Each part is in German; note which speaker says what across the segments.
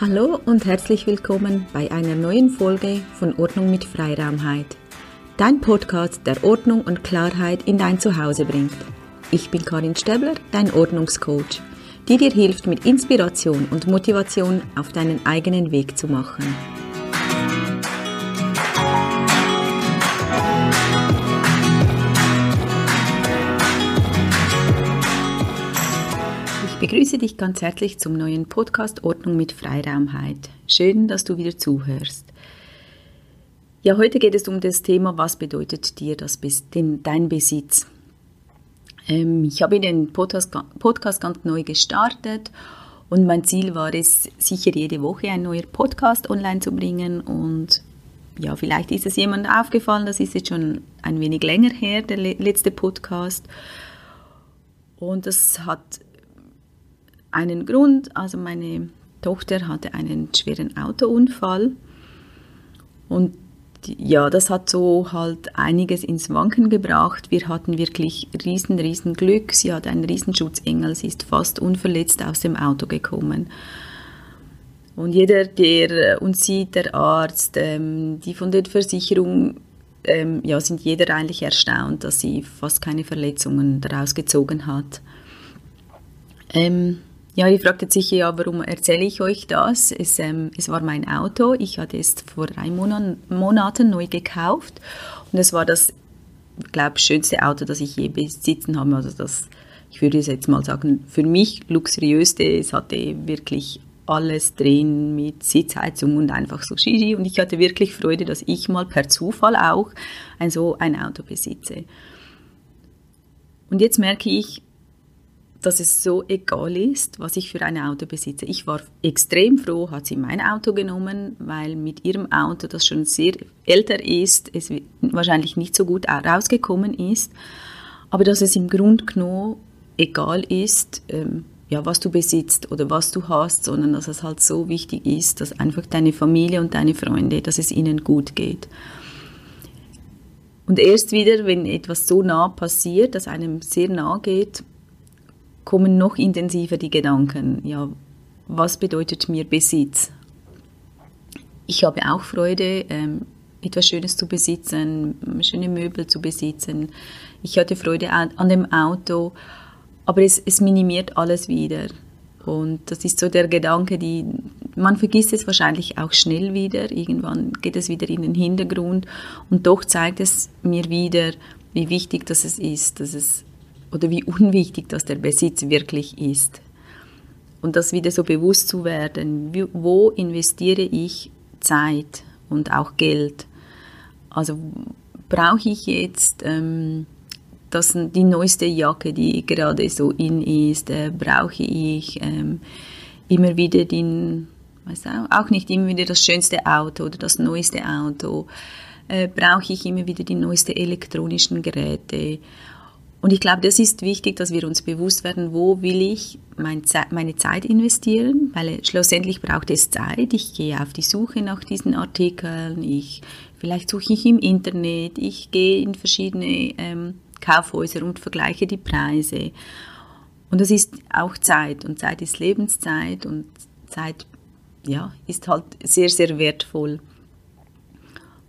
Speaker 1: Hallo und herzlich willkommen bei einer neuen Folge von Ordnung mit Freiraumheit. Dein Podcast, der Ordnung und Klarheit in dein Zuhause bringt. Ich bin Karin Stäbler, dein Ordnungscoach, die dir hilft, mit Inspiration und Motivation auf deinen eigenen Weg zu machen. Begrüße dich ganz herzlich zum neuen Podcast Ordnung mit Freiraumheit. Schön, dass du wieder zuhörst. Ja, heute geht es um das Thema, was bedeutet dir das, den, dein Besitz? Ähm, ich habe den Podcast, Podcast ganz neu gestartet und mein Ziel war es, sicher jede Woche ein neuer Podcast online zu bringen und ja, vielleicht ist es jemandem aufgefallen, das ist jetzt schon ein wenig länger her, der letzte Podcast. Und das hat einen Grund. Also meine Tochter hatte einen schweren Autounfall und ja, das hat so halt einiges ins Wanken gebracht. Wir hatten wirklich riesen, riesen Glück. Sie hat einen Riesenschutzengel. Sie ist fast unverletzt aus dem Auto gekommen. Und jeder, der uns sieht, der Arzt, ähm, die von der Versicherung, ähm, ja, sind jeder eigentlich erstaunt, dass sie fast keine Verletzungen daraus gezogen hat. Ähm, ja, ihr fragt jetzt sicher, ja, warum erzähle ich euch das? Es, ähm, es war mein Auto. Ich hatte es vor drei Monaten, Monaten neu gekauft und es war das, glaube schönste Auto, das ich je besitzen habe. Also das, ich würde jetzt mal sagen, für mich luxuriöste. Es hatte wirklich alles drin mit Sitzheizung und einfach so Shishi. Und ich hatte wirklich Freude, dass ich mal per Zufall auch ein so ein Auto besitze. Und jetzt merke ich, dass es so egal ist, was ich für ein Auto besitze. Ich war extrem froh, hat sie mein Auto genommen, weil mit ihrem Auto, das schon sehr älter ist, es wahrscheinlich nicht so gut rausgekommen ist, aber dass es im Grunde genommen egal ist, ähm, ja, was du besitzt oder was du hast, sondern dass es halt so wichtig ist, dass einfach deine Familie und deine Freunde, dass es ihnen gut geht. Und erst wieder, wenn etwas so nah passiert, dass einem sehr nah geht, kommen noch intensiver die Gedanken, ja, was bedeutet mir Besitz? Ich habe auch Freude, ähm, etwas Schönes zu besitzen, schöne Möbel zu besitzen. Ich hatte Freude an, dem Auto, aber es, es minimiert alles wieder. Und das ist so der Gedanke, die, man vergisst es wahrscheinlich auch schnell wieder. Irgendwann geht es wieder in den Hintergrund. Und doch zeigt es mir wieder, wie wichtig das ist, dass es oder wie unwichtig das der Besitz wirklich ist. Und das wieder so bewusst zu werden, wo investiere ich Zeit und auch Geld. Also brauche ich jetzt ähm, das, die neueste Jacke, die gerade so in ist, äh, brauche ich ähm, immer wieder den, weiß auch, auch nicht immer wieder das schönste Auto oder das neueste Auto, äh, brauche ich immer wieder die neuesten elektronischen Geräte und ich glaube, das ist wichtig, dass wir uns bewusst werden, wo will ich meine Zeit investieren, weil schlussendlich braucht es Zeit. Ich gehe auf die Suche nach diesen Artikeln, ich, vielleicht suche ich im Internet, ich gehe in verschiedene ähm, Kaufhäuser und vergleiche die Preise. Und das ist auch Zeit und Zeit ist Lebenszeit und Zeit ja, ist halt sehr, sehr wertvoll.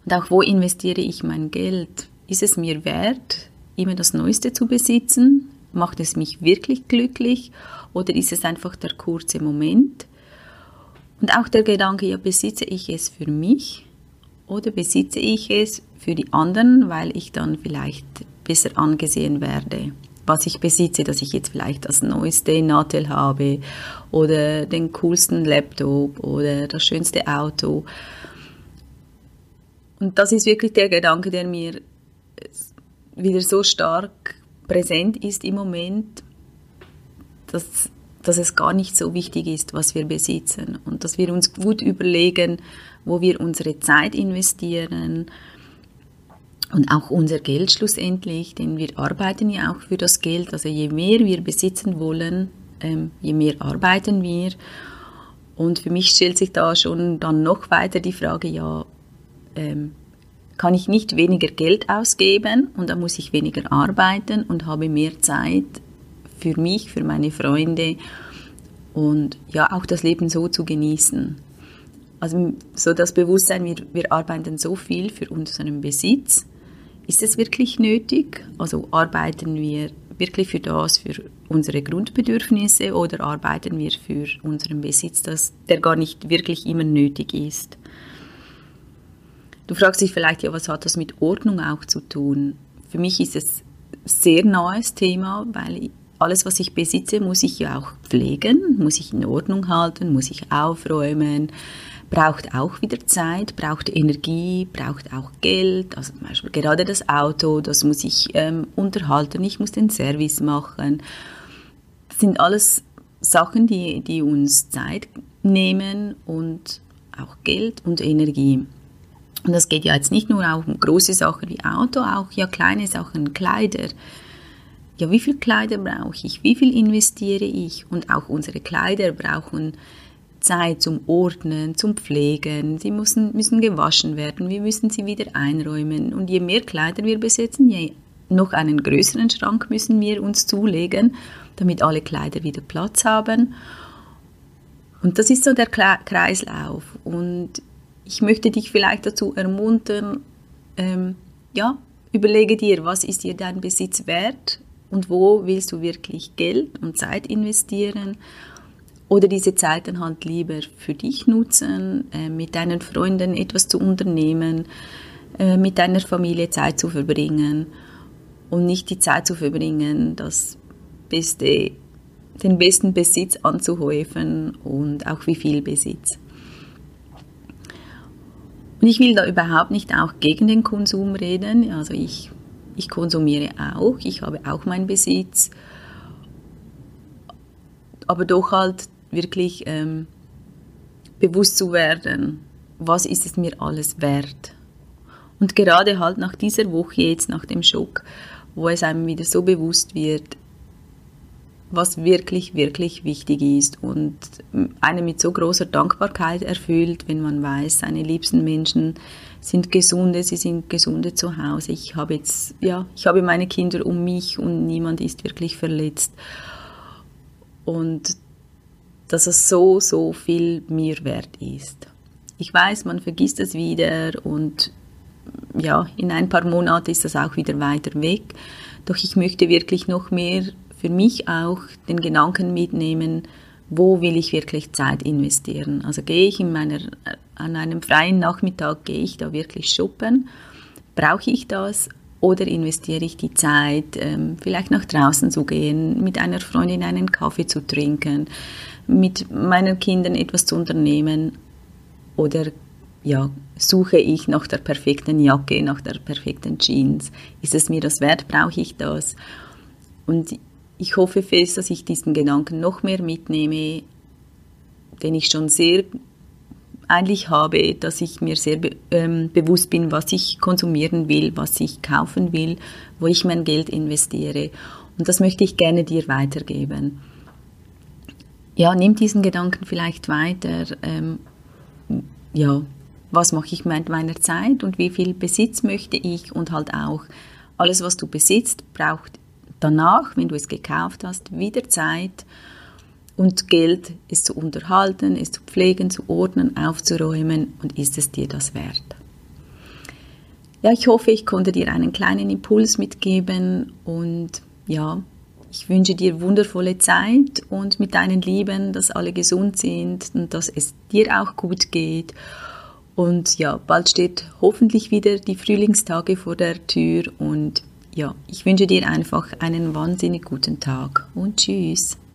Speaker 1: Und auch wo investiere ich mein Geld? Ist es mir wert, immer das Neueste zu besitzen? Macht es mich wirklich glücklich oder ist es einfach der kurze Moment? Und auch der Gedanke, ja, besitze ich es für mich oder besitze ich es für die anderen, weil ich dann vielleicht besser angesehen werde? Was ich besitze, dass ich jetzt vielleicht das neueste Nadel habe oder den coolsten Laptop oder das schönste Auto. Und das ist wirklich der Gedanke, der mir wieder so stark präsent ist im Moment, dass, dass es gar nicht so wichtig ist, was wir besitzen und dass wir uns gut überlegen, wo wir unsere Zeit investieren und auch unser Geld schlussendlich, denn wir arbeiten ja auch für das Geld, also je mehr wir besitzen wollen, ähm, je mehr arbeiten wir. Und für mich stellt sich da schon dann noch weiter die Frage, ja, ähm, kann ich nicht weniger Geld ausgeben und dann muss ich weniger arbeiten und habe mehr Zeit für mich, für meine Freunde und ja, auch das Leben so zu genießen. Also so das Bewusstsein, wir, wir arbeiten so viel für unseren Besitz. Ist es wirklich nötig? Also arbeiten wir wirklich für das, für unsere Grundbedürfnisse oder arbeiten wir für unseren Besitz, das, der gar nicht wirklich immer nötig ist? Du fragst dich vielleicht, ja, was hat das mit Ordnung auch zu tun? Für mich ist es sehr nahes Thema, weil alles, was ich besitze, muss ich ja auch pflegen, muss ich in Ordnung halten, muss ich aufräumen, braucht auch wieder Zeit, braucht Energie, braucht auch Geld. Also zum Beispiel gerade das Auto, das muss ich ähm, unterhalten, ich muss den Service machen. Das sind alles Sachen, die, die uns Zeit nehmen und auch Geld und Energie. Und das geht ja jetzt nicht nur auch um große Sachen wie Auto, auch ja kleine Sachen, Kleider. Ja, wie viel Kleider brauche ich? Wie viel investiere ich? Und auch unsere Kleider brauchen Zeit zum Ordnen, zum Pflegen. Sie müssen, müssen gewaschen werden. Wir müssen sie wieder einräumen. Und je mehr Kleider wir besitzen, je noch einen größeren Schrank müssen wir uns zulegen, damit alle Kleider wieder Platz haben. Und das ist so der Kreislauf. Und ich möchte dich vielleicht dazu ermuntern, ähm, ja, überlege dir, was ist dir dein Besitz wert und wo willst du wirklich Geld und Zeit investieren oder diese Zeit dann halt lieber für dich nutzen, äh, mit deinen Freunden etwas zu unternehmen, äh, mit deiner Familie Zeit zu verbringen und nicht die Zeit zu verbringen, das beste, den besten Besitz anzuhäufen und auch wie viel Besitz. Und ich will da überhaupt nicht auch gegen den Konsum reden. Also ich, ich konsumiere auch, ich habe auch meinen Besitz. Aber doch halt wirklich ähm, bewusst zu werden, was ist es mir alles wert. Und gerade halt nach dieser Woche jetzt, nach dem Schock, wo es einem wieder so bewusst wird, was wirklich, wirklich wichtig ist und eine mit so großer Dankbarkeit erfüllt, wenn man weiß, seine liebsten Menschen sind gesunde, sie sind gesunde zu Hause. Ich habe jetzt, ja, ich habe meine Kinder um mich und niemand ist wirklich verletzt. Und dass es so, so viel mir wert ist. Ich weiß, man vergisst es wieder und ja, in ein paar Monaten ist das auch wieder weiter weg. Doch ich möchte wirklich noch mehr für mich auch den Gedanken mitnehmen, wo will ich wirklich Zeit investieren? Also gehe ich in meiner, an einem freien Nachmittag, gehe ich da wirklich shoppen? Brauche ich das? Oder investiere ich die Zeit, ähm, vielleicht nach draußen zu gehen, mit einer Freundin einen Kaffee zu trinken, mit meinen Kindern etwas zu unternehmen? Oder ja, suche ich nach der perfekten Jacke, nach der perfekten Jeans? Ist es mir das wert? Brauche ich das? Und ich hoffe fest, dass ich diesen Gedanken noch mehr mitnehme, den ich schon sehr eigentlich habe, dass ich mir sehr be ähm, bewusst bin, was ich konsumieren will, was ich kaufen will, wo ich mein Geld investiere. Und das möchte ich gerne dir weitergeben. Ja, nimm diesen Gedanken vielleicht weiter. Ähm, ja, was mache ich mit meiner Zeit und wie viel Besitz möchte ich und halt auch alles, was du besitzt, braucht danach, wenn du es gekauft hast, wieder Zeit und Geld, es zu unterhalten, es zu pflegen, zu ordnen, aufzuräumen und ist es dir das wert? Ja, ich hoffe, ich konnte dir einen kleinen Impuls mitgeben und ja, ich wünsche dir wundervolle Zeit und mit deinen Lieben, dass alle gesund sind und dass es dir auch gut geht. Und ja, bald steht hoffentlich wieder die Frühlingstage vor der Tür und ja, ich wünsche dir einfach einen wahnsinnig guten Tag und tschüss.